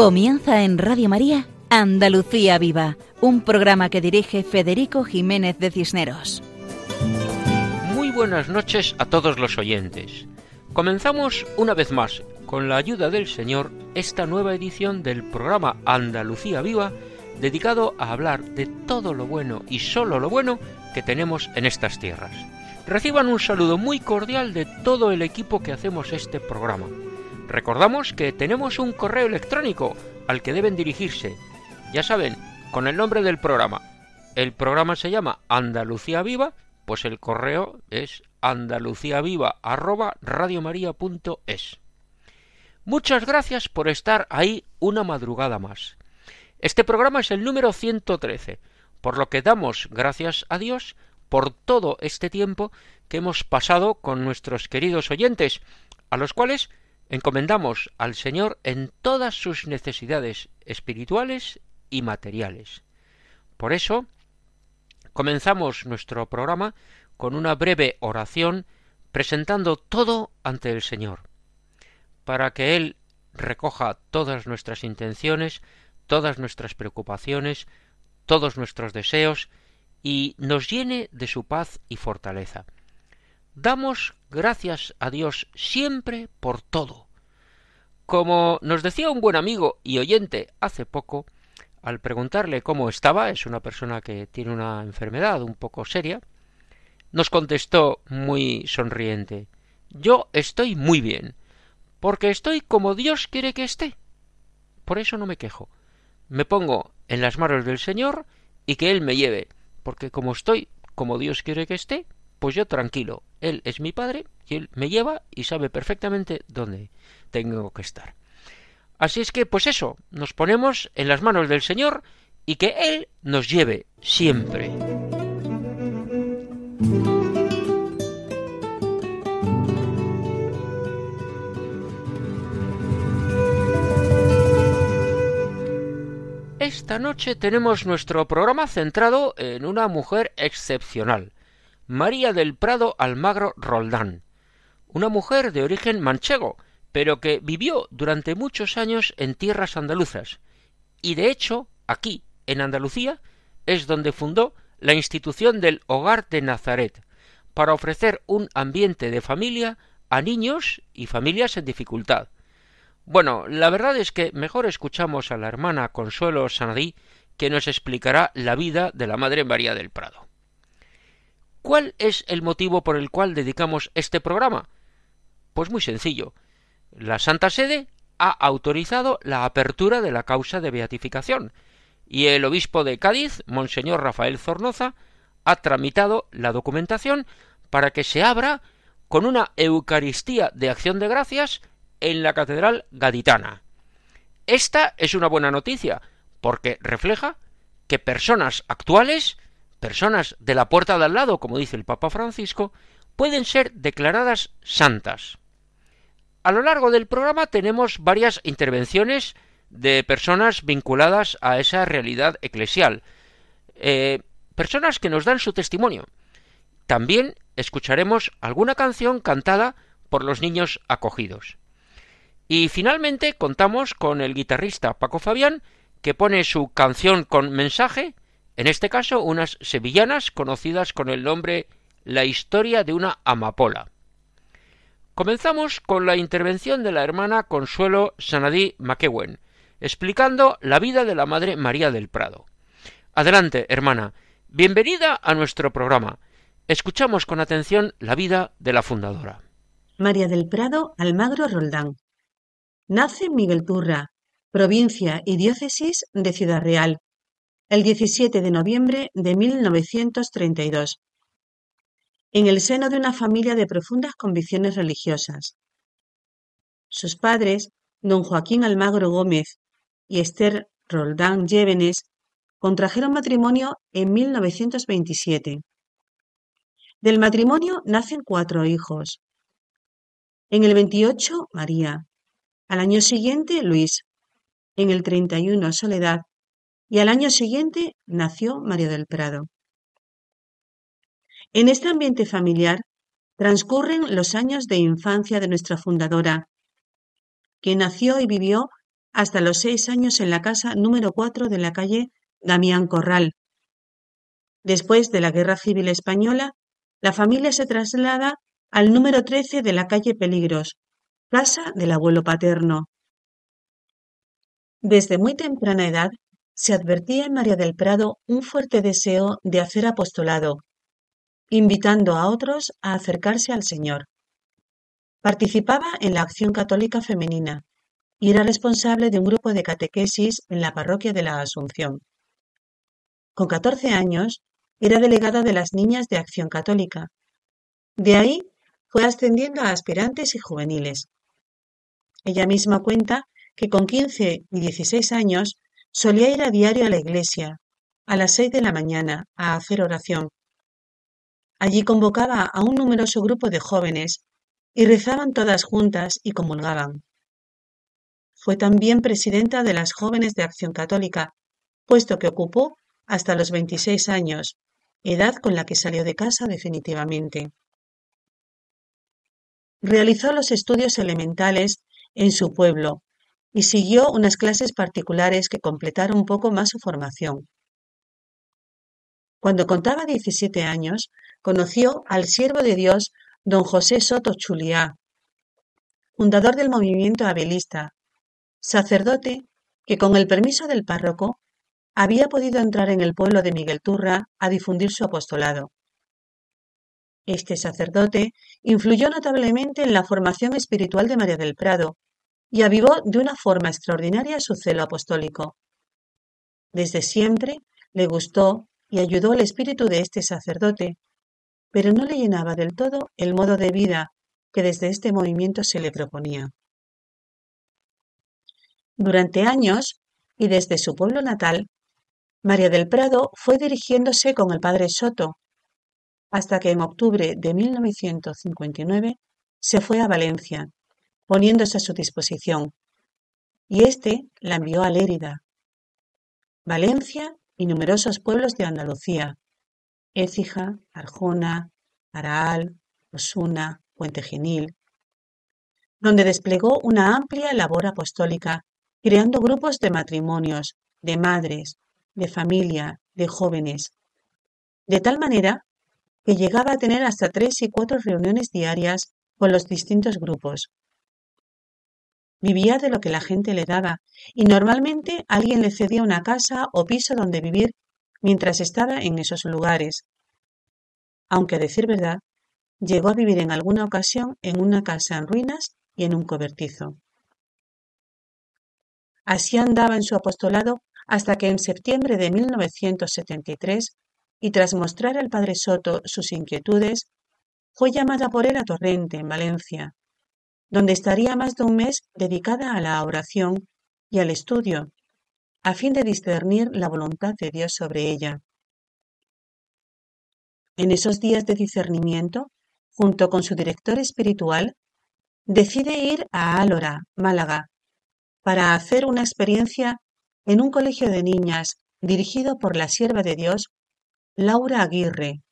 Comienza en Radio María Andalucía Viva, un programa que dirige Federico Jiménez de Cisneros. Muy buenas noches a todos los oyentes. Comenzamos una vez más, con la ayuda del Señor, esta nueva edición del programa Andalucía Viva, dedicado a hablar de todo lo bueno y solo lo bueno que tenemos en estas tierras. Reciban un saludo muy cordial de todo el equipo que hacemos este programa. Recordamos que tenemos un correo electrónico al que deben dirigirse. Ya saben, con el nombre del programa. El programa se llama Andalucía Viva, pues el correo es andaluciaviva@radiomaria.es. Muchas gracias por estar ahí una madrugada más. Este programa es el número 113, por lo que damos gracias a Dios por todo este tiempo que hemos pasado con nuestros queridos oyentes, a los cuales encomendamos al Señor en todas sus necesidades espirituales y materiales. Por eso, comenzamos nuestro programa con una breve oración presentando todo ante el Señor, para que Él recoja todas nuestras intenciones, todas nuestras preocupaciones, todos nuestros deseos, y nos llene de su paz y fortaleza. Damos gracias a Dios siempre por todo. Como nos decía un buen amigo y oyente hace poco, al preguntarle cómo estaba, es una persona que tiene una enfermedad un poco seria, nos contestó muy sonriente Yo estoy muy bien, porque estoy como Dios quiere que esté. Por eso no me quejo. Me pongo en las manos del Señor y que Él me lleve, porque como estoy como Dios quiere que esté, pues yo tranquilo, Él es mi Padre y Él me lleva y sabe perfectamente dónde tengo que estar. Así es que, pues eso, nos ponemos en las manos del Señor y que Él nos lleve siempre. Esta noche tenemos nuestro programa centrado en una mujer excepcional, María del Prado Almagro Roldán, una mujer de origen manchego, pero que vivió durante muchos años en tierras andaluzas, y de hecho, aquí, en Andalucía, es donde fundó la institución del Hogar de Nazaret, para ofrecer un ambiente de familia a niños y familias en dificultad. Bueno, la verdad es que mejor escuchamos a la hermana Consuelo Sanadí, que nos explicará la vida de la Madre María del Prado. ¿Cuál es el motivo por el cual dedicamos este programa? Pues muy sencillo. La Santa Sede ha autorizado la apertura de la causa de beatificación y el obispo de Cádiz, Monseñor Rafael Zornoza, ha tramitado la documentación para que se abra con una Eucaristía de acción de gracias en la Catedral Gaditana. Esta es una buena noticia, porque refleja que personas actuales personas de la puerta de al lado, como dice el Papa Francisco, pueden ser declaradas santas. A lo largo del programa tenemos varias intervenciones de personas vinculadas a esa realidad eclesial, eh, personas que nos dan su testimonio. También escucharemos alguna canción cantada por los niños acogidos. Y finalmente contamos con el guitarrista Paco Fabián, que pone su canción con mensaje en este caso, unas sevillanas conocidas con el nombre La historia de una amapola. Comenzamos con la intervención de la hermana Consuelo Sanadí Maquewen, explicando la vida de la Madre María del Prado. Adelante, hermana. Bienvenida a nuestro programa. Escuchamos con atención la vida de la fundadora. María del Prado Almagro Roldán. Nace en Miguel Turra, provincia y diócesis de Ciudad Real, el 17 de noviembre de 1932, en el seno de una familia de profundas convicciones religiosas. Sus padres, don Joaquín Almagro Gómez y Esther Roldán Llévenes, contrajeron matrimonio en 1927. Del matrimonio nacen cuatro hijos. En el 28, María. Al año siguiente, Luis. En el 31, Soledad y al año siguiente nació María del Prado. En este ambiente familiar transcurren los años de infancia de nuestra fundadora, que nació y vivió hasta los seis años en la casa número 4 de la calle Damián Corral. Después de la Guerra Civil Española, la familia se traslada al número 13 de la calle Peligros, casa del abuelo paterno. Desde muy temprana edad se advertía en María del Prado un fuerte deseo de hacer apostolado, invitando a otros a acercarse al Señor. Participaba en la Acción Católica Femenina y era responsable de un grupo de catequesis en la parroquia de la Asunción. Con 14 años, era delegada de las Niñas de Acción Católica. De ahí fue ascendiendo a aspirantes y juveniles. Ella misma cuenta que con 15 y 16 años solía ir a diario a la iglesia, a las 6 de la mañana, a hacer oración. Allí convocaba a un numeroso grupo de jóvenes y rezaban todas juntas y comulgaban. Fue también presidenta de las Jóvenes de Acción Católica, puesto que ocupó hasta los 26 años, edad con la que salió de casa definitivamente. Realizó los estudios elementales en su pueblo y siguió unas clases particulares que completaron un poco más su formación. Cuando contaba 17 años, conoció al siervo de Dios don José Soto Chuliá, fundador del movimiento abelista, sacerdote que con el permiso del párroco había podido entrar en el pueblo de Miguel Turra a difundir su apostolado. Este sacerdote influyó notablemente en la formación espiritual de María del Prado y avivó de una forma extraordinaria su celo apostólico. Desde siempre le gustó y ayudó el espíritu de este sacerdote, pero no le llenaba del todo el modo de vida que desde este movimiento se le proponía. Durante años, y desde su pueblo natal, María del Prado fue dirigiéndose con el padre Soto, hasta que en octubre de 1959 se fue a Valencia, poniéndose a su disposición, y éste la envió a Lérida, Valencia y numerosos pueblos de Andalucía, Écija, Arjona, Araal, Osuna, Puente Genil, donde desplegó una amplia labor apostólica, creando grupos de matrimonios, de madres, de familia, de jóvenes, de tal manera que llegaba a tener hasta tres y cuatro reuniones diarias con los distintos grupos, Vivía de lo que la gente le daba, y normalmente alguien le cedía una casa o piso donde vivir mientras estaba en esos lugares. Aunque a decir verdad, llegó a vivir en alguna ocasión en una casa en ruinas y en un cobertizo. Así andaba en su apostolado hasta que en septiembre de 1973, y tras mostrar al padre Soto sus inquietudes, fue llamada por él a Torrente, en Valencia, donde estaría más de un mes dedicada a la oración y al estudio, a fin de discernir la voluntad de Dios sobre ella. En esos días de discernimiento, junto con su director espiritual, decide ir a Álora, Málaga, para hacer una experiencia en un colegio de niñas dirigido por la sierva de Dios, Laura Aguirre.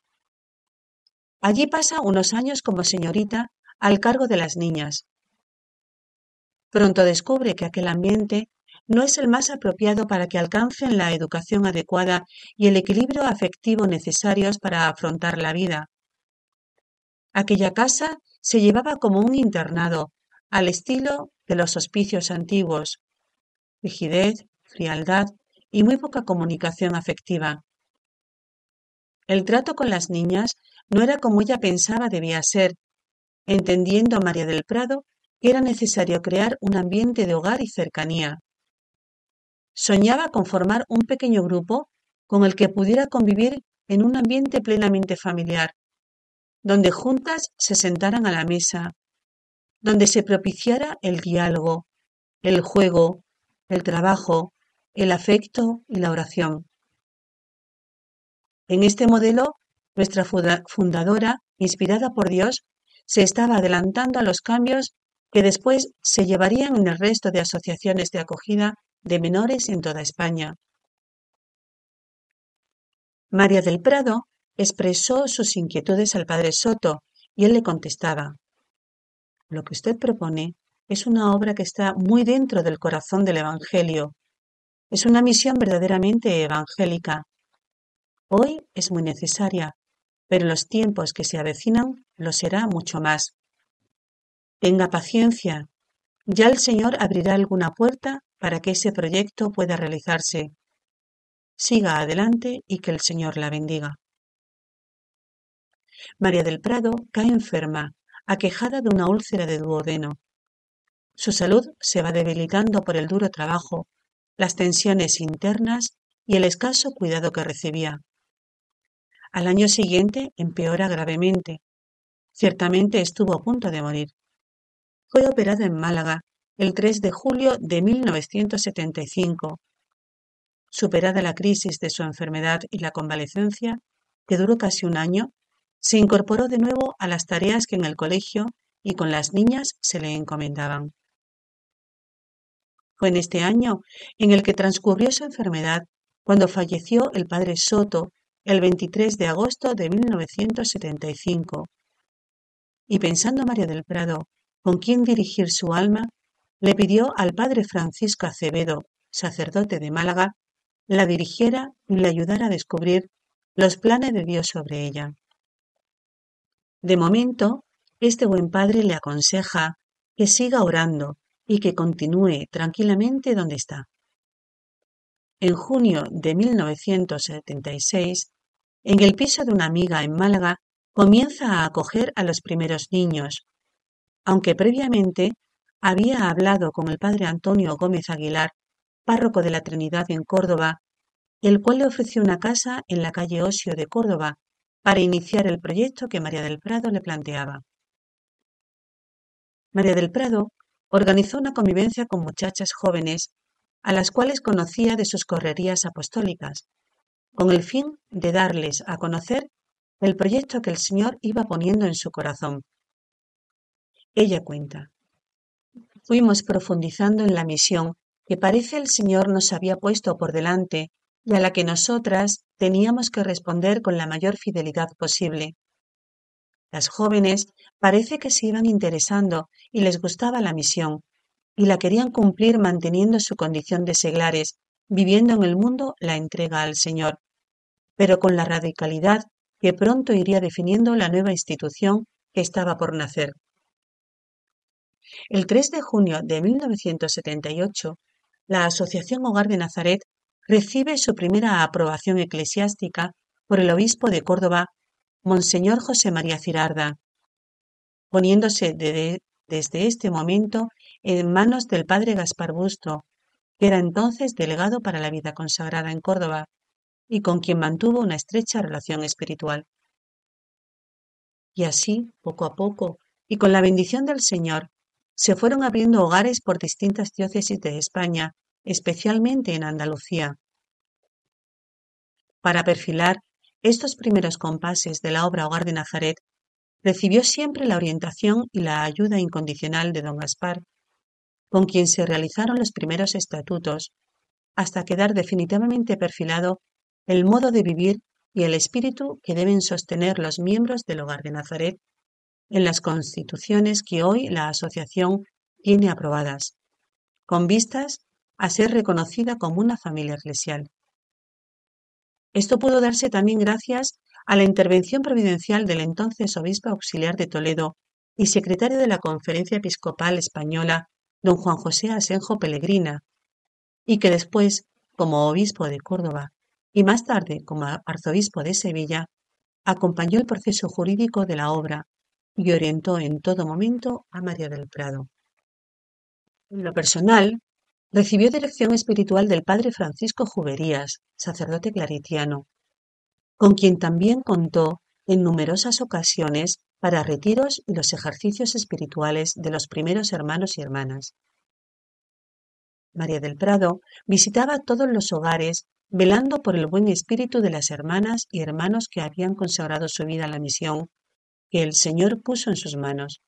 Allí pasa unos años como señorita al cargo de las niñas. Pronto descubre que aquel ambiente no es el más apropiado para que alcancen la educación adecuada y el equilibrio afectivo necesarios para afrontar la vida. Aquella casa se llevaba como un internado, al estilo de los hospicios antiguos. Rigidez, frialdad y muy poca comunicación afectiva. El trato con las niñas no era como ella pensaba debía ser, entendiendo a María del Prado que era necesario crear un ambiente de hogar y cercanía. Soñaba con formar un pequeño grupo con el que pudiera convivir en un ambiente plenamente familiar, donde juntas se sentaran a la mesa, donde se propiciara el diálogo, el juego, el trabajo, el afecto y la oración. En este modelo, nuestra fundadora, inspirada por Dios, se estaba adelantando a los cambios que después se llevarían en el resto de asociaciones de acogida de menores en toda España. María del Prado expresó sus inquietudes al padre Soto y él le contestaba, Lo que usted propone es una obra que está muy dentro del corazón del Evangelio. Es una misión verdaderamente evangélica. Hoy es muy necesaria, pero en los tiempos que se avecinan lo será mucho más. Tenga paciencia. Ya el Señor abrirá alguna puerta para que ese proyecto pueda realizarse. Siga adelante y que el Señor la bendiga. María del Prado cae enferma, aquejada de una úlcera de duodeno. Su salud se va debilitando por el duro trabajo, las tensiones internas y el escaso cuidado que recibía. Al año siguiente empeora gravemente. Ciertamente estuvo a punto de morir. Fue operada en Málaga el 3 de julio de 1975. Superada la crisis de su enfermedad y la convalecencia, que duró casi un año, se incorporó de nuevo a las tareas que en el colegio y con las niñas se le encomendaban. Fue en este año en el que transcurrió su enfermedad cuando falleció el padre Soto el 23 de agosto de 1975. Y pensando María del Prado con quién dirigir su alma, le pidió al padre Francisco Acevedo, sacerdote de Málaga, la dirigiera y le ayudara a descubrir los planes de Dios sobre ella. De momento, este buen padre le aconseja que siga orando y que continúe tranquilamente donde está. En junio de 1976, en el piso de una amiga en Málaga, comienza a acoger a los primeros niños, aunque previamente había hablado con el padre Antonio Gómez Aguilar, párroco de la Trinidad en Córdoba, el cual le ofreció una casa en la calle Osio de Córdoba para iniciar el proyecto que María del Prado le planteaba. María del Prado organizó una convivencia con muchachas jóvenes a las cuales conocía de sus correrías apostólicas, con el fin de darles a conocer el proyecto que el Señor iba poniendo en su corazón. Ella cuenta, fuimos profundizando en la misión que parece el Señor nos había puesto por delante y a la que nosotras teníamos que responder con la mayor fidelidad posible. Las jóvenes parece que se iban interesando y les gustaba la misión, y la querían cumplir manteniendo su condición de seglares, viviendo en el mundo la entrega al Señor, pero con la radicalidad que pronto iría definiendo la nueva institución que estaba por nacer. El 3 de junio de 1978, la Asociación Hogar de Nazaret recibe su primera aprobación eclesiástica por el obispo de Córdoba, Monseñor José María Cirarda, poniéndose desde este momento en manos del padre Gaspar Busto, que era entonces delegado para la vida consagrada en Córdoba y con quien mantuvo una estrecha relación espiritual. Y así, poco a poco, y con la bendición del Señor, se fueron abriendo hogares por distintas diócesis de España especialmente en Andalucía. Para perfilar estos primeros compases de la obra Hogar de Nazaret, recibió siempre la orientación y la ayuda incondicional de don Gaspar, con quien se realizaron los primeros estatutos, hasta quedar definitivamente perfilado el modo de vivir y el espíritu que deben sostener los miembros del Hogar de Nazaret en las constituciones que hoy la Asociación tiene aprobadas, con vistas a ser reconocida como una familia eclesial. Esto pudo darse también gracias a la intervención providencial del entonces obispo auxiliar de Toledo y secretario de la Conferencia Episcopal Española, don Juan José Asenjo Pellegrina, y que después, como obispo de Córdoba y más tarde como arzobispo de Sevilla, acompañó el proceso jurídico de la obra y orientó en todo momento a María del Prado. En lo personal, Recibió dirección espiritual del padre Francisco Juberías, sacerdote claritiano, con quien también contó en numerosas ocasiones para retiros y los ejercicios espirituales de los primeros hermanos y hermanas. María del Prado visitaba todos los hogares velando por el buen espíritu de las hermanas y hermanos que habían consagrado su vida a la misión que el Señor puso en sus manos.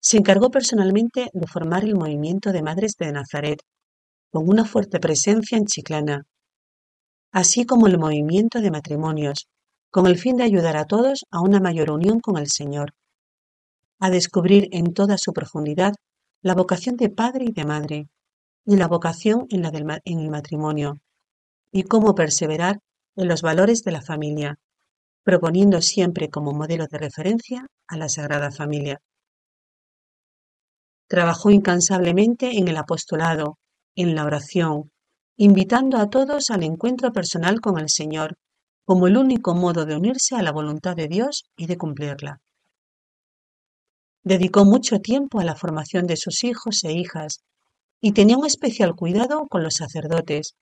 Se encargó personalmente de formar el movimiento de Madres de Nazaret, con una fuerte presencia en Chiclana, así como el movimiento de matrimonios, con el fin de ayudar a todos a una mayor unión con el Señor, a descubrir en toda su profundidad la vocación de padre y de madre, y la vocación en, el matrimonio, y cómo perseverar en los valores de la familia, proponiendo siempre como modelo de referencia a la Sagrada Familia. Trabajó incansablemente en el apostolado, en la oración, invitando a todos al encuentro personal con el Señor como el único modo de unirse a la voluntad de Dios y de cumplirla. Dedicó mucho tiempo a la formación de sus hijos e hijas y tenía un especial cuidado con los sacerdotes,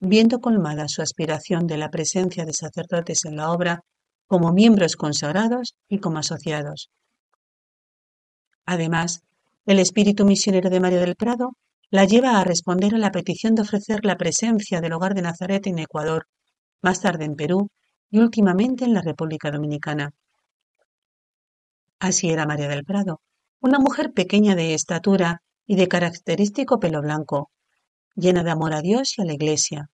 viendo colmada su aspiración de la presencia de sacerdotes en la obra como miembros consagrados y como asociados. Además, el espíritu misionero de María del Prado la lleva a responder a la petición de ofrecer la presencia del hogar de Nazaret en Ecuador, más tarde en Perú y últimamente en la República Dominicana. Así era María del Prado, una mujer pequeña de estatura y de característico pelo blanco, llena de amor a Dios y a la Iglesia,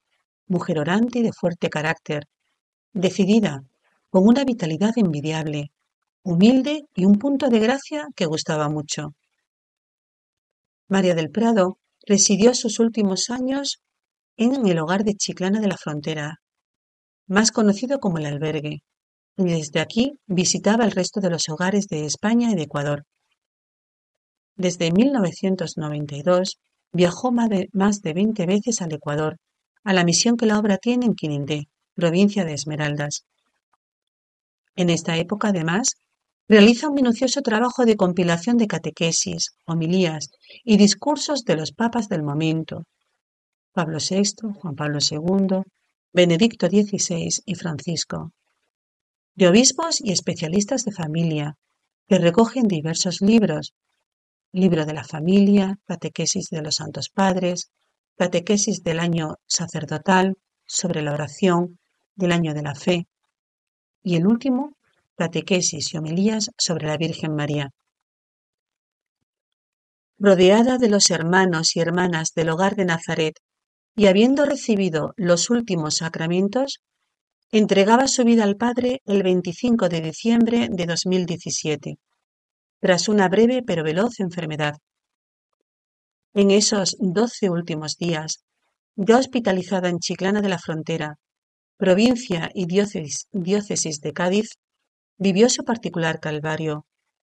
mujer orante y de fuerte carácter, decidida, con una vitalidad envidiable, humilde y un punto de gracia que gustaba mucho. María del Prado residió sus últimos años en el hogar de Chiclana de la Frontera, más conocido como el albergue, y desde aquí visitaba el resto de los hogares de España y de Ecuador. Desde 1992 viajó más de, más de 20 veces al Ecuador, a la misión que la obra tiene en Quinindé, provincia de Esmeraldas. En esta época, además, Realiza un minucioso trabajo de compilación de catequesis, homilías y discursos de los papas del momento, Pablo VI, Juan Pablo II, Benedicto XVI y Francisco, de obispos y especialistas de familia, que recogen diversos libros, libro de la familia, catequesis de los santos padres, catequesis del año sacerdotal, sobre la oración, del año de la fe, y el último, catequesis y homilías sobre la Virgen María. Rodeada de los hermanos y hermanas del hogar de Nazaret y habiendo recibido los últimos sacramentos, entregaba su vida al Padre el 25 de diciembre de 2017, tras una breve pero veloz enfermedad. En esos doce últimos días, ya hospitalizada en Chiclana de la Frontera, provincia y diócesis de Cádiz, vivió su particular calvario,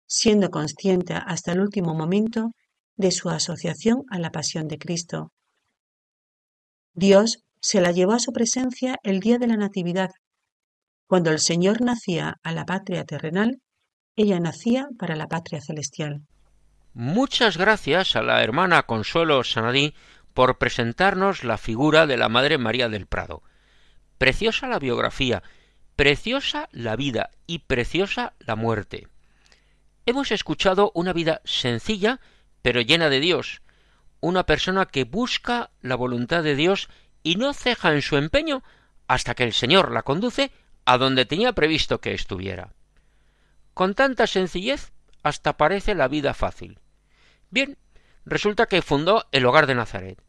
siendo consciente hasta el último momento de su asociación a la pasión de Cristo. Dios se la llevó a su presencia el día de la Natividad. Cuando el Señor nacía a la patria terrenal, ella nacía para la patria celestial. Muchas gracias a la hermana Consuelo Sanadí por presentarnos la figura de la Madre María del Prado. Preciosa la biografía Preciosa la vida y preciosa la muerte. Hemos escuchado una vida sencilla, pero llena de Dios, una persona que busca la voluntad de Dios y no ceja en su empeño hasta que el Señor la conduce a donde tenía previsto que estuviera. Con tanta sencillez hasta parece la vida fácil. Bien, resulta que fundó el hogar de Nazaret.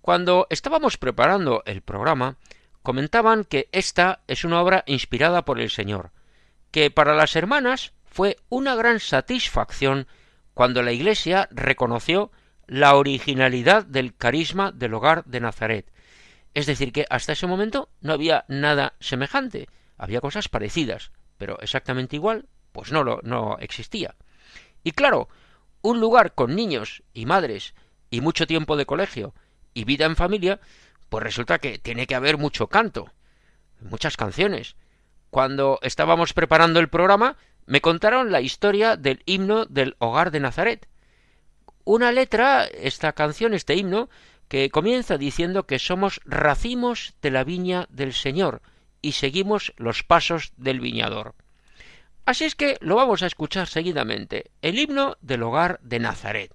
Cuando estábamos preparando el programa, comentaban que esta es una obra inspirada por el Señor, que para las hermanas fue una gran satisfacción cuando la Iglesia reconoció la originalidad del carisma del hogar de Nazaret. Es decir, que hasta ese momento no había nada semejante, había cosas parecidas, pero exactamente igual, pues no, lo, no existía. Y claro, un lugar con niños y madres y mucho tiempo de colegio y vida en familia, pues resulta que tiene que haber mucho canto, muchas canciones. Cuando estábamos preparando el programa, me contaron la historia del himno del hogar de Nazaret. Una letra, esta canción, este himno, que comienza diciendo que somos racimos de la viña del Señor y seguimos los pasos del viñador. Así es que lo vamos a escuchar seguidamente, el himno del hogar de Nazaret.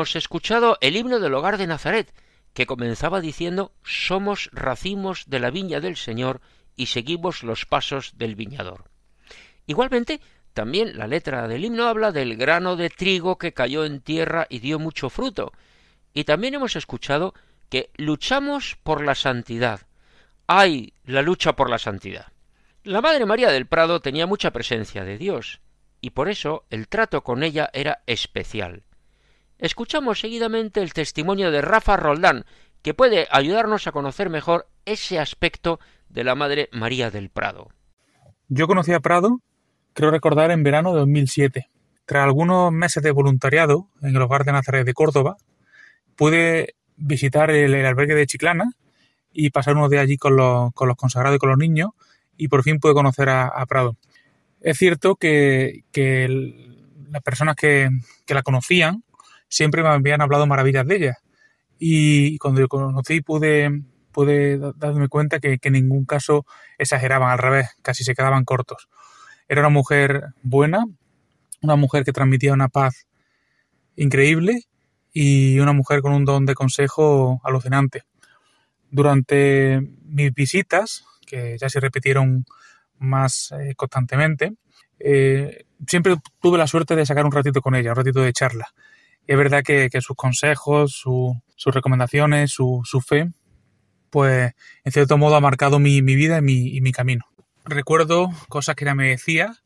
Hemos escuchado el himno del hogar de Nazaret, que comenzaba diciendo Somos racimos de la viña del Señor y seguimos los pasos del viñador. Igualmente, también la letra del himno habla del grano de trigo que cayó en tierra y dio mucho fruto. Y también hemos escuchado que luchamos por la santidad. ¡Ay! la lucha por la santidad. La Madre María del Prado tenía mucha presencia de Dios, y por eso el trato con ella era especial. Escuchamos seguidamente el testimonio de Rafa Roldán, que puede ayudarnos a conocer mejor ese aspecto de la Madre María del Prado. Yo conocí a Prado, creo recordar, en verano de 2007. Tras algunos meses de voluntariado en el Hogar de Nazaret de Córdoba, pude visitar el, albergue de Chiclana y pasar unos días allí con los, consagrados y con los niños y por fin pude conocer a, Prado. Es cierto que, las personas que, la conocían siempre me habían hablado maravillas de ella y cuando yo conocí pude, pude darme cuenta que, en ningún caso exageraban, al revés, casi se quedaban cortos. Era una mujer buena, una mujer que transmitía una paz increíble y una mujer con un don de consejo alucinante. Durante mis visitas, que ya se repitieron más eh, constantemente, eh, siempre tuve la suerte de sacar un ratito con ella, un ratito de charla. Es verdad que, sus consejos, sus recomendaciones, su, fe, pues en cierto modo ha marcado mi, vida y mi, camino. Recuerdo cosas que ella me decía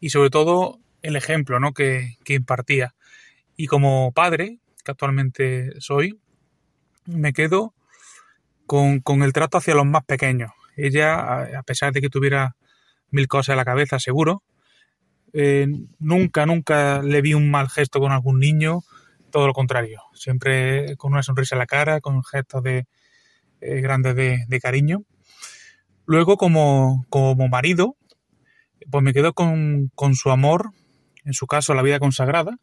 y sobre todo el ejemplo ¿no? que, que impartía. Y como padre, que actualmente soy, me quedo con, el trato hacia los más pequeños. Ella, a pesar de que tuviera mil cosas en la cabeza, seguro, eh, nunca, nunca le vi un mal gesto con algún niño, todo lo contrario, siempre con una sonrisa en la cara, con gestos de, eh, grandes de, cariño. Luego, como, como marido, pues me quedo con, con su amor, en su caso la vida consagrada,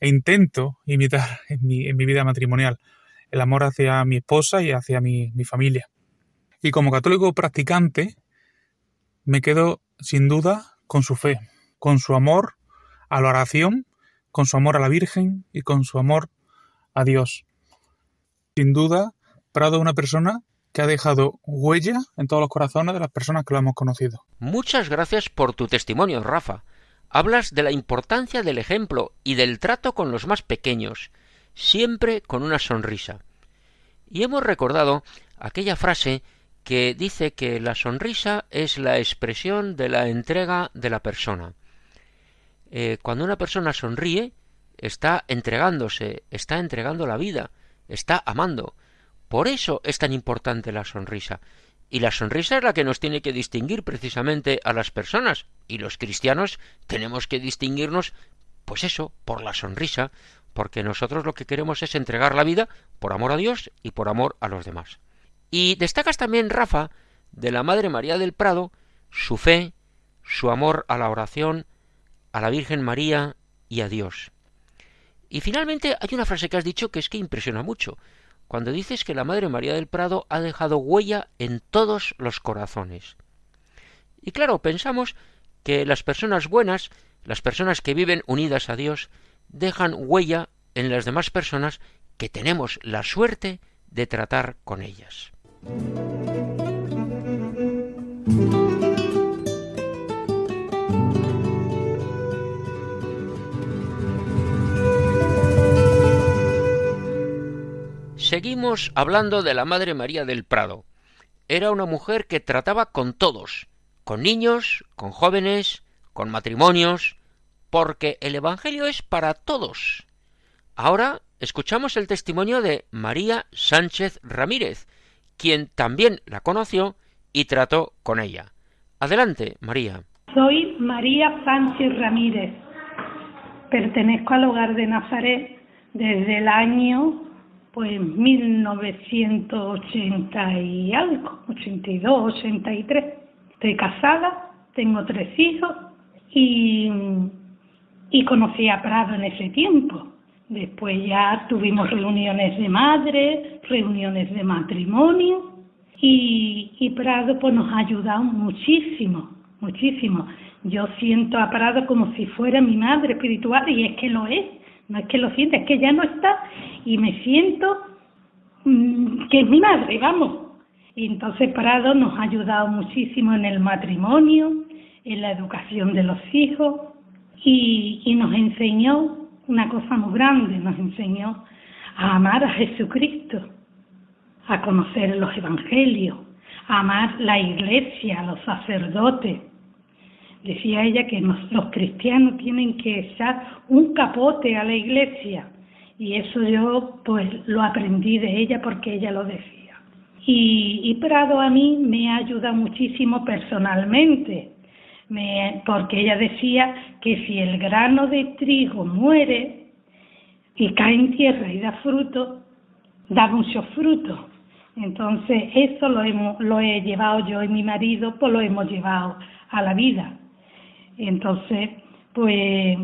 e intento imitar en mi, en mi vida matrimonial el amor hacia mi esposa y hacia mi, mi familia. Y como católico practicante, me quedo sin duda con su fe, con su amor a la oración, con su amor a la Virgen y con su amor a Dios. Sin duda, Prado es una persona que ha dejado huella en todos los corazones de las personas que lo hemos conocido. Muchas gracias por tu testimonio, Rafa hablas de la importancia del ejemplo y del trato con los más pequeños, siempre con una sonrisa. Y hemos recordado aquella frase que dice que la sonrisa es la expresión de la entrega de la persona. Eh, cuando una persona sonríe, está entregándose, está entregando la vida, está amando. Por eso es tan importante la sonrisa. Y la sonrisa es la que nos tiene que distinguir precisamente a las personas. Y los cristianos tenemos que distinguirnos, pues eso, por la sonrisa, porque nosotros lo que queremos es entregar la vida por amor a Dios y por amor a los demás. Y destacas también, Rafa, de la Madre María del Prado, su fe, su amor a la oración, a la Virgen María y a Dios. Y finalmente hay una frase que has dicho que es que impresiona mucho, cuando dices que la Madre María del Prado ha dejado huella en todos los corazones. Y claro, pensamos que las personas buenas, las personas que viven unidas a Dios, dejan huella en las demás personas que tenemos la suerte de tratar con ellas. Seguimos hablando de la Madre María del Prado. Era una mujer que trataba con todos, con niños, con jóvenes, con matrimonios, porque el Evangelio es para todos. Ahora escuchamos el testimonio de María Sánchez Ramírez, quien también la conoció y trató con ella. Adelante, María. Soy María Sánchez Ramírez. Pertenezco al hogar de Nazaret desde el año pues 1980 y algo, 82, 83. Estoy casada, tengo tres hijos y, y conocí a Prado en ese tiempo. Después ya tuvimos reuniones de madre, reuniones de matrimonio y, y Prado pues nos ha ayudado muchísimo, muchísimo. Yo siento a Prado como si fuera mi madre espiritual y es que lo es no es que lo sienta, es que ya no está y me siento mm, que es mi madre, vamos. Entonces Prado nos ha ayudado muchísimo en el matrimonio, en la educación de los hijos y, y nos enseñó una cosa muy grande, nos enseñó a amar a Jesucristo, a conocer los evangelios, a amar la iglesia, los sacerdotes, Decía ella que los cristianos tienen que echar un capote a la iglesia y eso yo pues lo aprendí de ella porque ella lo decía. Y, Prado a mí me ayuda muchísimo personalmente, me, porque ella decía que si el grano de trigo muere y cae en tierra y da fruto, da mucho fruto. Entonces eso lo, hemos, lo he llevado yo y mi marido, pues lo hemos llevado a la vida. Entonces, pues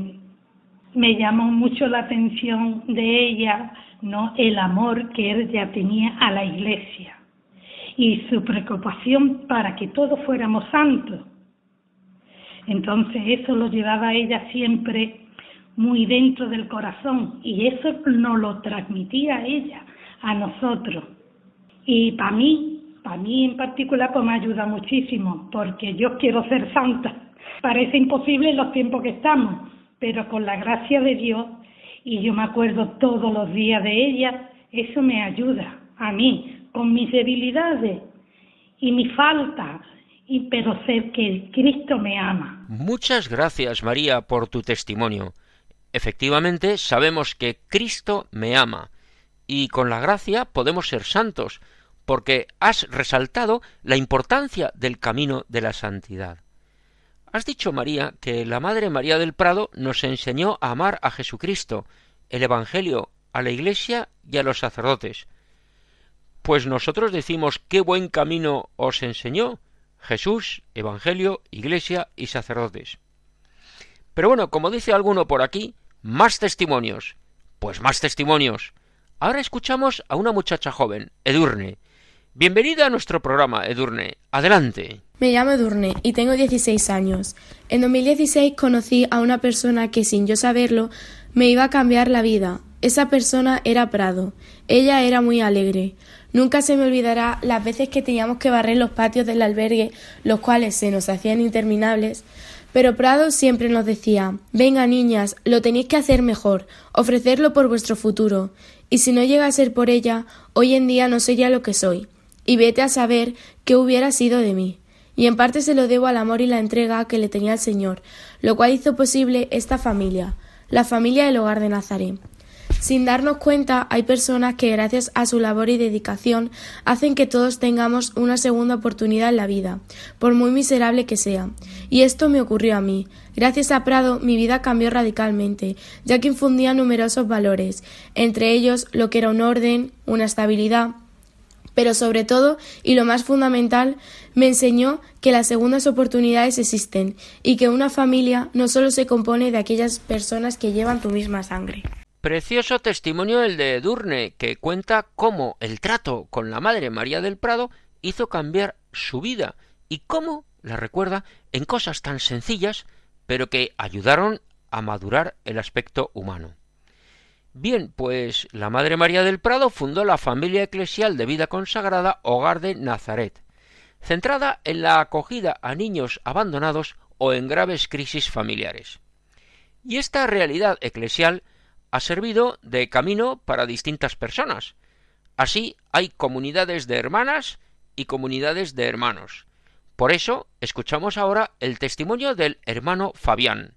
me llamó mucho la atención de ella, ¿no? El amor que ella tenía a la iglesia y su preocupación para que todos fuéramos santos. Entonces eso lo llevaba ella siempre muy dentro del corazón y eso nos lo transmitía ella a nosotros. Y para mí, para mí en particular, pues me ayuda muchísimo porque yo quiero ser santa Parece imposible en los tiempos que estamos, pero con la gracia de Dios, y yo me acuerdo todos los días de ella, eso me ayuda a mí, con mis debilidades y mi falta, y, pero sé que Cristo me ama. Muchas gracias, María, por tu testimonio. Efectivamente, sabemos que Cristo me ama, y con la gracia podemos ser santos, porque has resaltado la importancia del camino de la santidad. Has dicho, María, que la Madre María del Prado nos enseñó a amar a Jesucristo, el Evangelio, a la Iglesia y a los sacerdotes. Pues nosotros decimos qué buen camino os enseñó Jesús, Evangelio, Iglesia y sacerdotes. Pero bueno, como dice alguno por aquí, más testimonios. Pues más testimonios. Ahora escuchamos a una muchacha joven, Edurne. Bienvenida a nuestro programa, Edurne. Adelante. Me llamo Edurne y tengo 16 años. En 2016 conocí a una persona que sin yo saberlo me iba a cambiar la vida. Esa persona era Prado. Ella era muy alegre. Nunca se me olvidará las veces que teníamos que barrer los patios del albergue, los cuales se nos hacían interminables. Pero Prado siempre nos decía Venga, niñas, lo tenéis que hacer mejor, ofrecerlo por vuestro futuro. Y si no llega a ser por ella, hoy en día no sería lo que soy. Y vete a saber qué hubiera sido de mí y en parte se lo debo al amor y la entrega que le tenía el Señor, lo cual hizo posible esta familia, la familia del hogar de Nazaret. Sin darnos cuenta, hay personas que gracias a su labor y dedicación hacen que todos tengamos una segunda oportunidad en la vida, por muy miserable que sea. Y esto me ocurrió a mí. Gracias a Prado mi vida cambió radicalmente, ya que infundía numerosos valores, entre ellos lo que era un orden, una estabilidad, pero sobre todo, y lo más fundamental, me enseñó que las segundas oportunidades existen y que una familia no solo se compone de aquellas personas que llevan tu misma sangre. Precioso testimonio el de Durne, que cuenta cómo el trato con la Madre María del Prado hizo cambiar su vida y cómo la recuerda en cosas tan sencillas, pero que ayudaron a madurar el aspecto humano. Bien, pues la Madre María del Prado fundó la familia eclesial de vida consagrada Hogar de Nazaret, centrada en la acogida a niños abandonados o en graves crisis familiares. Y esta realidad eclesial ha servido de camino para distintas personas. Así hay comunidades de hermanas y comunidades de hermanos. Por eso escuchamos ahora el testimonio del hermano Fabián.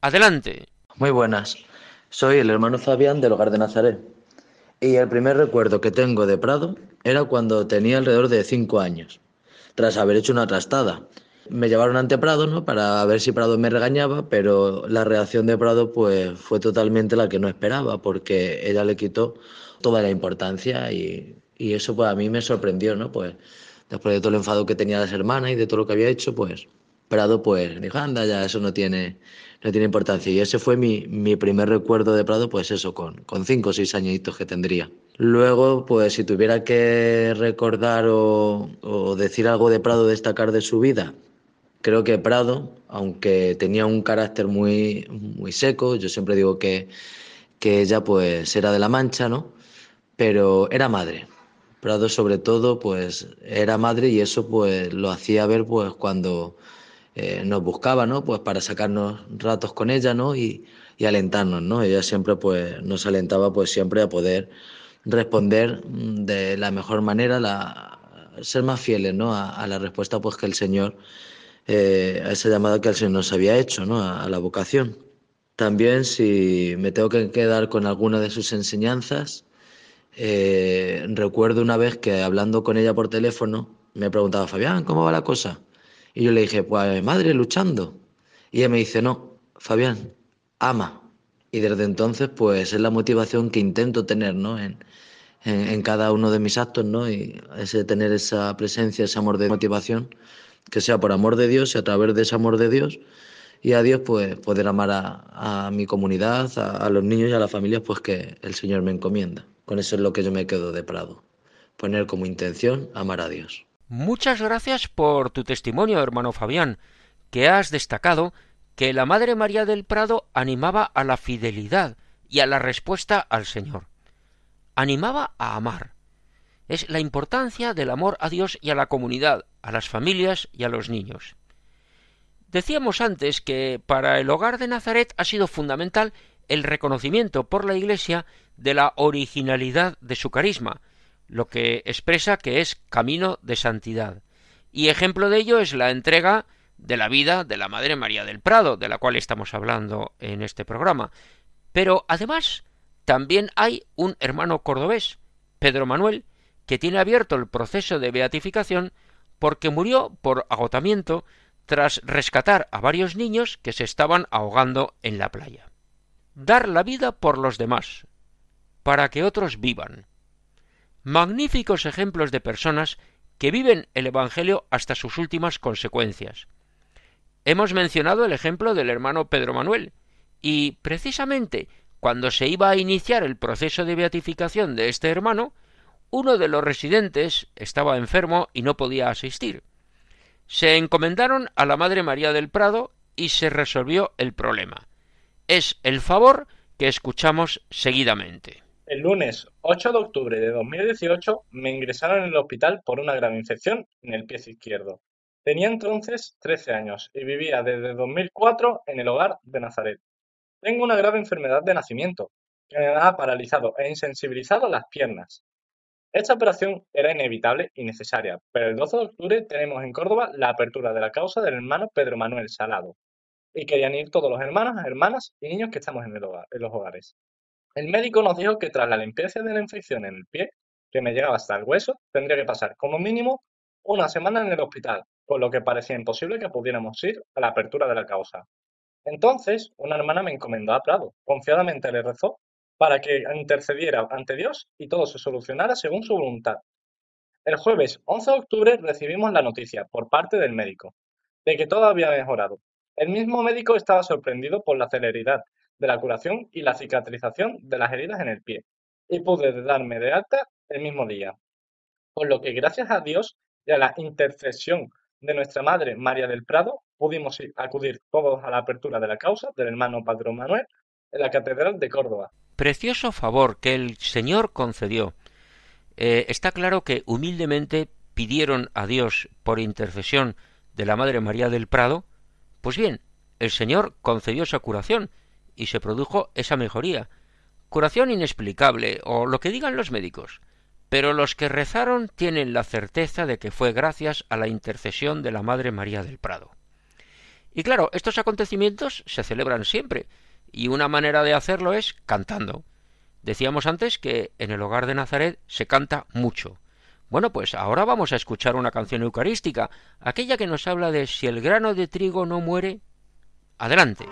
Adelante. Muy buenas. Soy el hermano Fabián del Hogar de Nazaret. Y el primer recuerdo que tengo de Prado era cuando tenía alrededor de cinco años, tras haber hecho una trastada. Me llevaron ante Prado, ¿no? Para ver si Prado me regañaba, pero la reacción de Prado pues fue totalmente la que no esperaba, porque ella le quitó toda la importancia y, y eso pues a mí me sorprendió, ¿no? Pues después de todo el enfado que tenía las hermanas y de todo lo que había hecho, pues Prado pues dijo, anda, ya eso no tiene, no tiene importancia. Y ese fue mi, mi primer recuerdo de Prado, pues eso, con, con cinco o seis añitos que tendría. Luego, pues si tuviera que recordar o, o decir algo de Prado, destacar de su vida, creo que Prado, aunque tenía un carácter muy, muy seco, yo siempre digo que, que ella pues era de La Mancha, ¿no? Pero era madre. Prado sobre todo pues era madre y eso pues lo hacía ver pues cuando eh, nos buscaba, ¿no? Pues para sacarnos ratos con ella, ¿no? Y, alentarnos, ¿no? Ella siempre pues nos alentaba pues siempre a poder responder de la mejor manera, la, ser más fieles, ¿no? A, la respuesta pues que el Señor, eh, a esa llamada que el Señor nos había hecho, ¿no? A, la vocación. También si me tengo que quedar con alguna de sus enseñanzas, eh, recuerdo una vez que hablando con ella por teléfono, me preguntaba, Fabián, ¿cómo va la cosa? Y yo le dije, pues madre, luchando. Y ella me dice, no, Fabián, ama. Y desde entonces, pues es la motivación que intento tener, ¿no? En, en, cada uno de mis actos, ¿no? Y ese tener esa presencia, ese amor de motivación, que sea por amor de Dios y a través de ese amor de Dios y a Dios, pues poder amar a, mi comunidad, a, a, los niños y a las familias, pues que el Señor me encomienda. Con eso es lo que yo me quedo de Prado. Poner como intención amar a Dios. Muchas gracias por tu testimonio, hermano Fabián, que has destacado que la Madre María del Prado animaba a la fidelidad y a la respuesta al Señor animaba a amar. Es la importancia del amor a Dios y a la comunidad, a las familias y a los niños. Decíamos antes que para el hogar de Nazaret ha sido fundamental el reconocimiento por la Iglesia de la originalidad de su carisma, lo que expresa que es camino de santidad. Y ejemplo de ello es la entrega de la vida de la Madre María del Prado, de la cual estamos hablando en este programa. Pero además también hay un hermano cordobés, Pedro Manuel, que tiene abierto el proceso de beatificación porque murió por agotamiento tras rescatar a varios niños que se estaban ahogando en la playa. Dar la vida por los demás, para que otros vivan. Magníficos ejemplos de personas que viven el Evangelio hasta sus últimas consecuencias. Hemos mencionado el ejemplo del hermano Pedro Manuel, y precisamente cuando se iba a iniciar el proceso de beatificación de este hermano, uno de los residentes estaba enfermo y no podía asistir. Se encomendaron a la Madre María del Prado y se resolvió el problema. Es el favor que escuchamos seguidamente. El lunes 8 de octubre de 2018 me ingresaron en el hospital por una grave infección en el pie izquierdo. Tenía entonces 13 años y vivía desde 2004 en el hogar de Nazaret. Tengo una grave enfermedad de nacimiento, que me ha paralizado e insensibilizado las piernas. Esta operación era inevitable y necesaria, pero el 12 de octubre tenemos en Córdoba la apertura de la causa del hermano Pedro Manuel Salado, y querían ir todos los hermanos, hermanas y niños que estamos en, en los hogares. El médico nos dijo que tras la limpieza de la infección en el pie, que me llegaba hasta el hueso, tendría que pasar como mínimo una semana en el hospital, por lo que parecía imposible que pudiéramos ir a la apertura de la causa. Entonces una hermana me encomendó a Prado, confiadamente le rezó para que intercediera ante Dios y todo se solucionara según su voluntad. El jueves 11 de octubre recibimos la noticia, por parte del médico, de que todo había mejorado. El mismo médico estaba sorprendido por la celeridad de la curación y la cicatrización de las heridas en el pie, y pude darme de alta el mismo día. Por lo que gracias a Dios y a la intercesión de nuestra Madre María del Prado, pudimos acudir todos a la apertura de la causa del hermano Padrón Manuel en la Catedral de Córdoba. Precioso favor que el Señor concedió. Eh, está claro que humildemente pidieron a Dios por intercesión de la Madre María del Prado, pues bien, el Señor concedió esa curación y se produjo esa mejoría. Curación inexplicable, o lo que digan los médicos pero los que rezaron tienen la certeza de que fue gracias a la intercesión de la Madre María del Prado. Y claro, estos acontecimientos se celebran siempre, y una manera de hacerlo es cantando. Decíamos antes que en el hogar de Nazaret se canta mucho. Bueno, pues ahora vamos a escuchar una canción eucarística, aquella que nos habla de si el grano de trigo no muere. Adelante.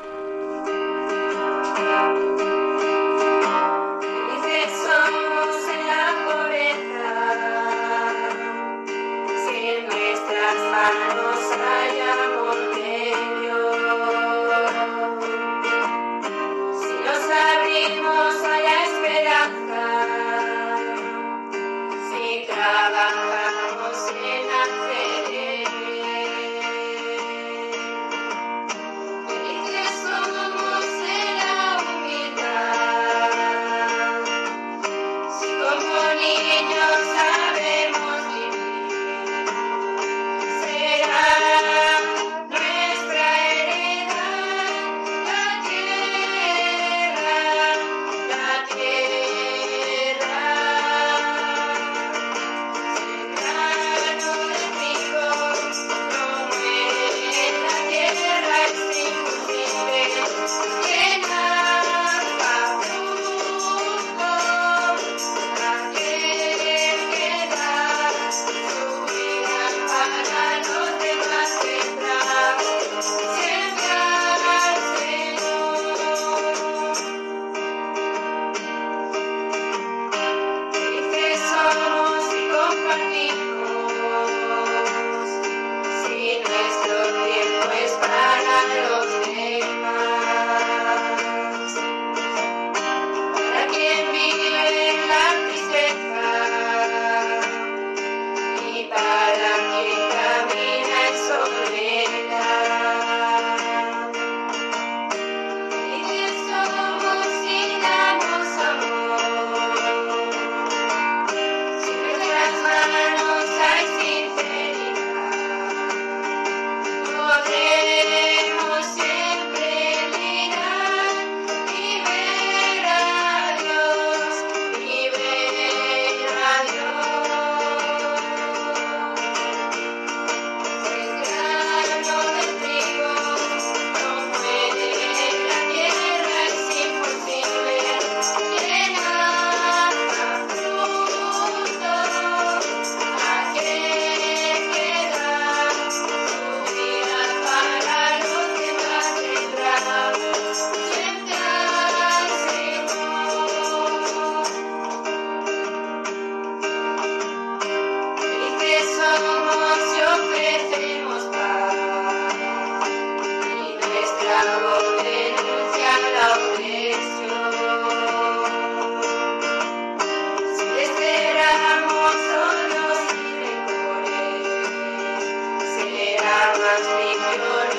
aguas, mi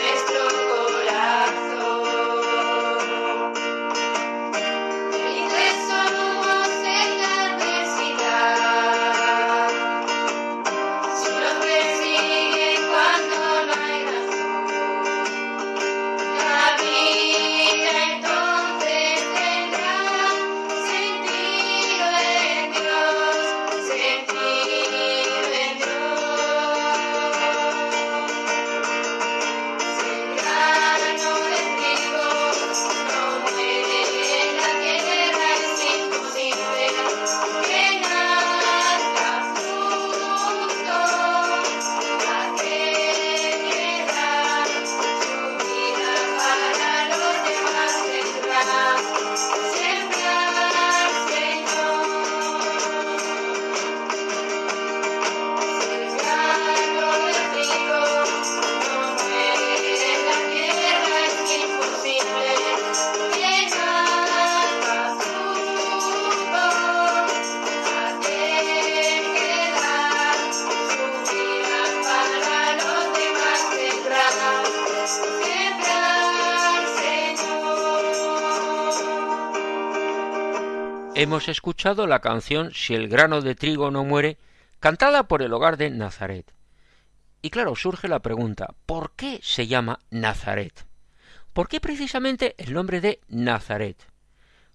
nuestro corazón. Hemos escuchado la canción Si el grano de trigo no muere, cantada por el hogar de Nazaret. Y claro, surge la pregunta, ¿por qué se llama Nazaret? ¿Por qué precisamente el nombre de Nazaret?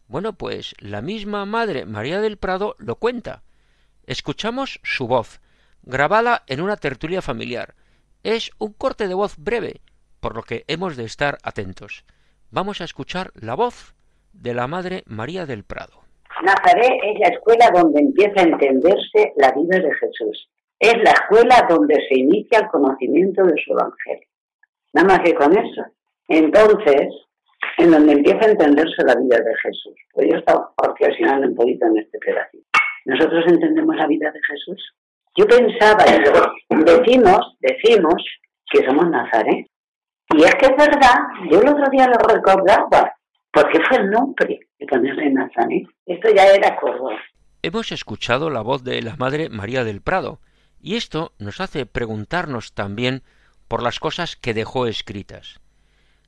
Bueno, pues la misma Madre María del Prado lo cuenta. Escuchamos su voz, grabada en una tertulia familiar. Es un corte de voz breve, por lo que hemos de estar atentos. Vamos a escuchar la voz de la Madre María del Prado. Nazaret es la escuela donde empieza a entenderse la vida de Jesús. Es la escuela donde se inicia el conocimiento de su Evangelio. Nada más que con eso. Entonces, en donde empieza a entenderse la vida de Jesús. Pues yo he estado un poquito en este pedacito. ¿Nosotros entendemos la vida de Jesús? Yo pensaba, decimos, decimos que somos Nazaret. Y es que es verdad, yo el otro día lo recordaba, porque fue el nombre de ponerle Nazaret. Esto ya era Córdoba. Hemos escuchado la voz de la Madre María del Prado, y esto nos hace preguntarnos también por las cosas que dejó escritas.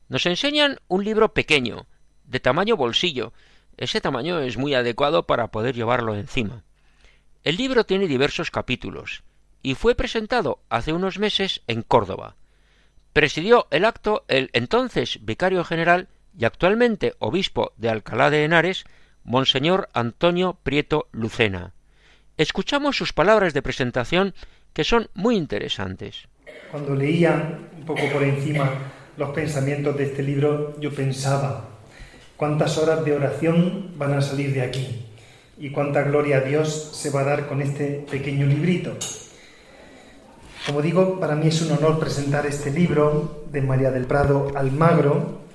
Nos enseñan un libro pequeño, de tamaño bolsillo. Ese tamaño es muy adecuado para poder llevarlo encima. El libro tiene diversos capítulos y fue presentado hace unos meses en Córdoba. Presidió el acto el entonces vicario general y actualmente obispo de Alcalá de Henares, Monseñor Antonio Prieto Lucena. Escuchamos sus palabras de presentación que son muy interesantes. Cuando leía un poco por encima los pensamientos de este libro, yo pensaba, ¿cuántas horas de oración van a salir de aquí? ¿Y cuánta gloria a Dios se va a dar con este pequeño librito? Como digo, para mí es un honor presentar este libro de María del Prado Almagro.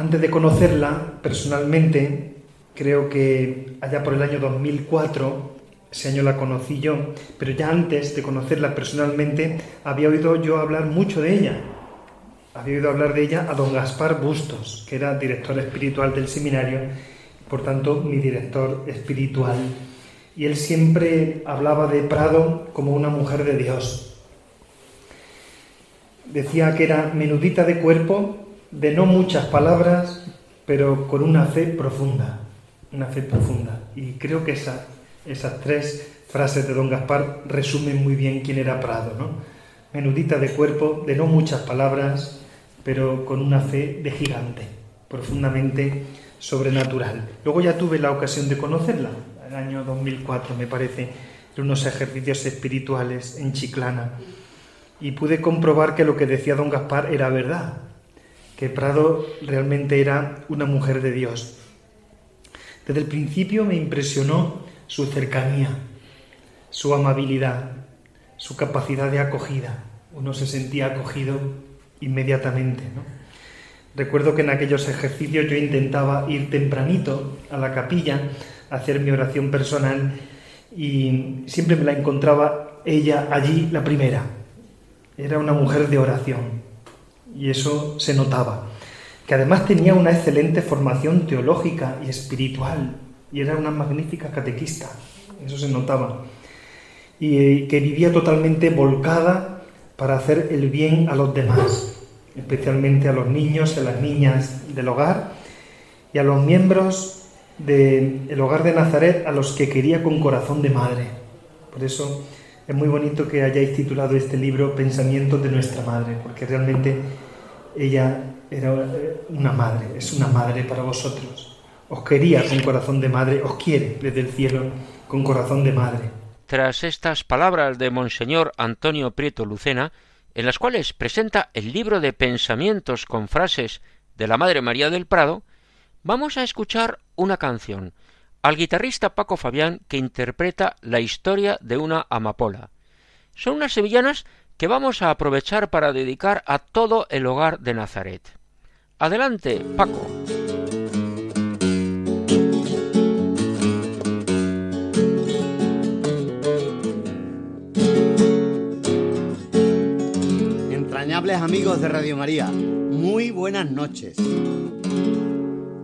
Antes de conocerla personalmente, creo que allá por el año 2004, ese año la conocí yo, pero ya antes de conocerla personalmente había oído yo hablar mucho de ella, había oído hablar de ella a don Gaspar Bustos, que era director espiritual del seminario, por tanto mi director espiritual. Y él siempre hablaba de Prado como una mujer de Dios. Decía que era menudita de cuerpo, de no muchas palabras, pero con una fe profunda, una fe profunda. Y creo que esa, esas tres frases de don Gaspar resumen muy bien quién era Prado, ¿no? Menudita de cuerpo, de no muchas palabras, pero con una fe de gigante, profundamente sobrenatural. Luego ya tuve la ocasión de conocerla, en el año 2004 me parece, en unos ejercicios espirituales en Chiclana, y pude comprobar que lo que decía don Gaspar era verdad, que Prado realmente era una mujer de Dios. Desde el principio me impresionó su cercanía, su amabilidad, su capacidad de acogida. Uno se sentía acogido inmediatamente. Recuerdo que en aquellos ejercicios yo intentaba ir tempranito a la capilla a hacer mi oración personal y siempre me la encontraba ella allí la primera. Era una mujer de oración y eso se notaba. Que además tenía una excelente formación teológica y espiritual y era una magnífica catequista. Eso se notaba. Y eh, que vivía totalmente volcada para hacer el bien a los demás especialmente a los niños y a las niñas del hogar y a los miembros del hogar de Nazaret a los que quería con corazón de madre. Por eso es muy bonito que hayáis titulado este libro Pensamientos de nuestra madre, porque realmente ella era una madre, es una madre para vosotros. Os quería con corazón de madre, os quiere desde el cielo con corazón de madre. Tras estas palabras de Monseñor Antonio Prieto Lucena, en las cuales presenta el libro de pensamientos con frases de la Madre María del Prado, vamos a escuchar una canción al guitarrista Paco Fabián que interpreta la historia de una amapola. Son unas sevillanas que vamos a aprovechar para dedicar a todo el hogar de Nazaret. Adelante, Paco. amigos de Radio María, muy buenas noches.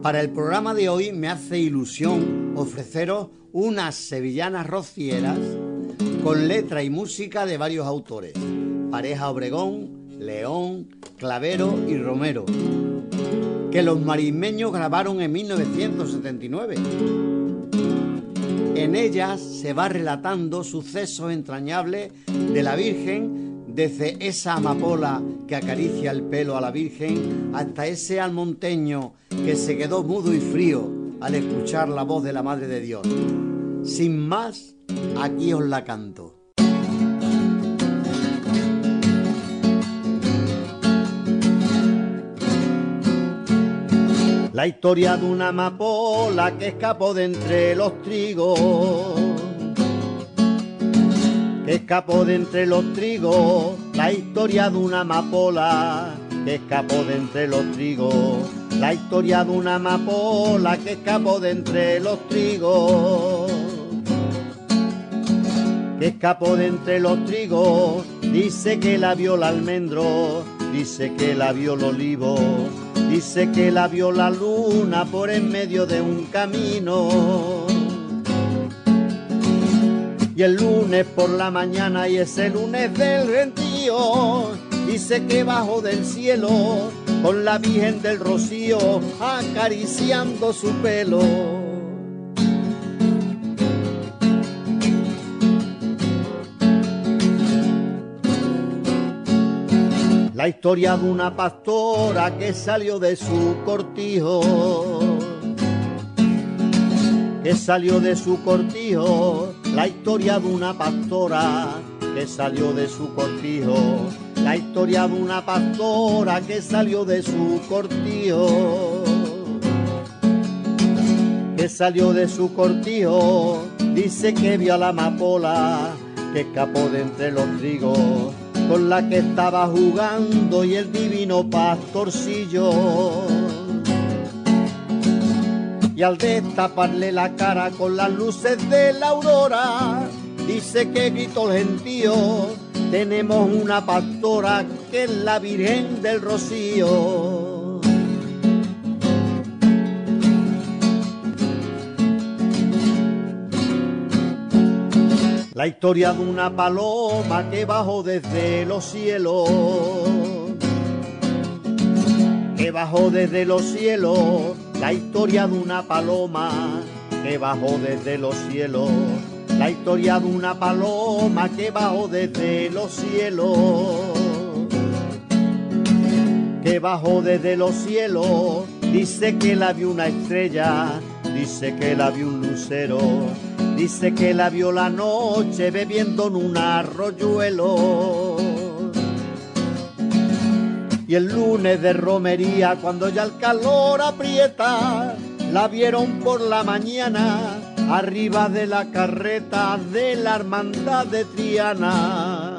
Para el programa de hoy me hace ilusión ofreceros unas sevillanas rocieras con letra y música de varios autores, Pareja Obregón, León, Clavero y Romero, que los marismeños grabaron en 1979 En ellas se va relatando sucesos entrañables de la Virgen, desde esa amapola que acaricia el pelo a la Virgen hasta ese almonteño que se quedó mudo y frío al escuchar la voz de la Madre de Dios. Sin más, aquí os la canto. La historia de una amapola que escapó de entre los trigos. Escapó de entre los trigos. La historia de una amapola que escapó de entre los trigos. La historia de una amapola que escapó de entre los trigos. Que escapó de entre los trigos. Dice que la vio el almendro. Dice que la vio el olivo Dice que la vio la luna por en medio de un camino. Y el lunes por la mañana y ese lunes del rentío, dice que bajo del cielo con la Virgen del Rocío acariciando su pelo. La historia de una pastora que salió de su cortijo. Que salió de su cortijo. La historia de una pastora que salió de su cortijo. La historia de una pastora que salió de su cortijo. Que salió de su cortijo. Dice que vio a la amapola que escapó de entre los trigos con la que estaba jugando y el divino pastorcillo. Y al destaparle la cara con las luces de la aurora, dice que gritó el gentío, tenemos una pastora que es la Virgen del Rocío. La historia de una paloma que bajó desde los cielos. Que bajó desde los cielos. La historia de una paloma que bajó desde los cielos. La historia de una paloma que bajó desde los cielos. Que bajó desde los cielos. Dice que la vio una estrella. Dice que la vio un lucero Dice que la vio la noche bebiendo en un arroyuelo. Y el lunes de romería, cuando ya el calor aprieta, la vieron por la mañana arriba de la carreta de la hermandad de Triana.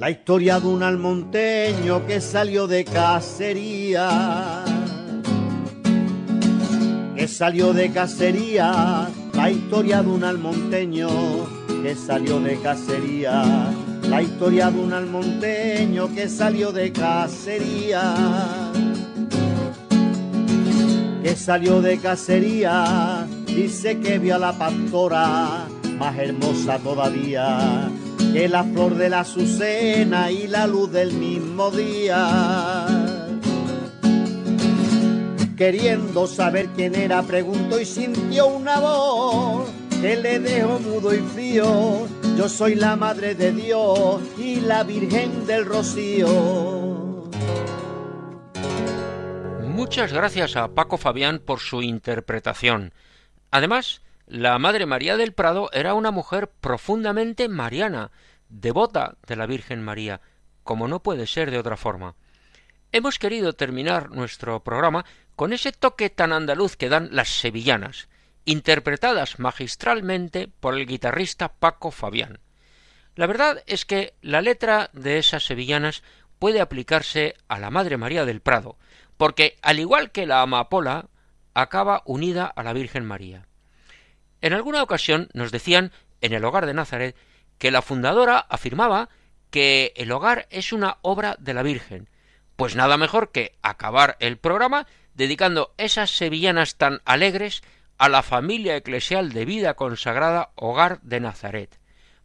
La historia de un almonteño que salió de cacería. Que salió de cacería. La historia de un almonteño que salió de cacería. La historia de un almonteño que salió de cacería. Que salió de cacería. Dice que vio a la pastora más hermosa todavía que la flor de la azucena y la luz del mismo día. Queriendo saber quién era, preguntó y sintió una voz que le dejó mudo y frío. Yo soy la Madre de Dios y la Virgen del Rocío. Muchas gracias a Paco Fabián por su interpretación. Además, la Madre María del Prado era una mujer profundamente mariana, devota de la Virgen María, como no puede ser de otra forma. Hemos querido terminar nuestro programa con ese toque tan andaluz que dan las sevillanas, interpretadas magistralmente por el guitarrista Paco Fabián. La verdad es que la letra de esas sevillanas puede aplicarse a la Madre María del Prado, porque al igual que la amapola, acaba unida a la Virgen María. En alguna ocasión nos decían en el hogar de Nazaret que la fundadora afirmaba que el hogar es una obra de la Virgen. Pues nada mejor que acabar el programa dedicando esas sevillanas tan alegres a la familia eclesial de vida consagrada Hogar de Nazaret.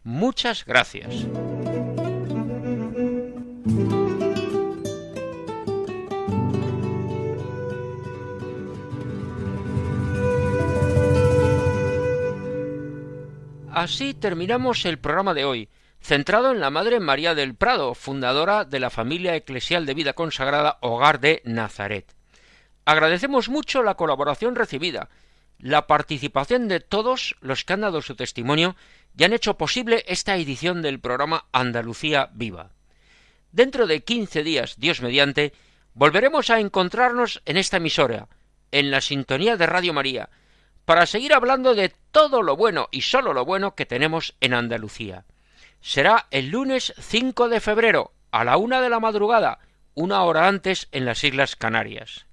Muchas gracias. Así terminamos el programa de hoy, centrado en la Madre María del Prado, fundadora de la familia eclesial de vida consagrada Hogar de Nazaret. Agradecemos mucho la colaboración recibida, la participación de todos los que han dado su testimonio y han hecho posible esta edición del programa Andalucía Viva. Dentro de quince días, Dios mediante, volveremos a encontrarnos en esta emisora, en la sintonía de Radio María, para seguir hablando de todo lo bueno y sólo lo bueno que tenemos en Andalucía. Será el lunes 5 de febrero, a la una de la madrugada, una hora antes en las Islas Canarias.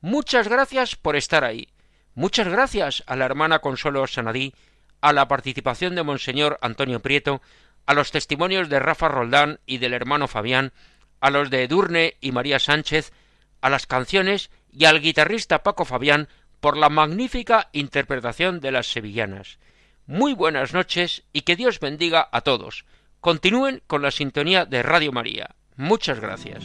Muchas gracias por estar ahí. Muchas gracias a la hermana Consuelo Sanadí, a la participación de Monseñor Antonio Prieto, a los testimonios de Rafa Roldán y del hermano Fabián, a los de Edurne y María Sánchez, a las canciones y al guitarrista Paco Fabián por la magnífica interpretación de las sevillanas. Muy buenas noches y que Dios bendiga a todos. Continúen con la sintonía de Radio María. Muchas gracias.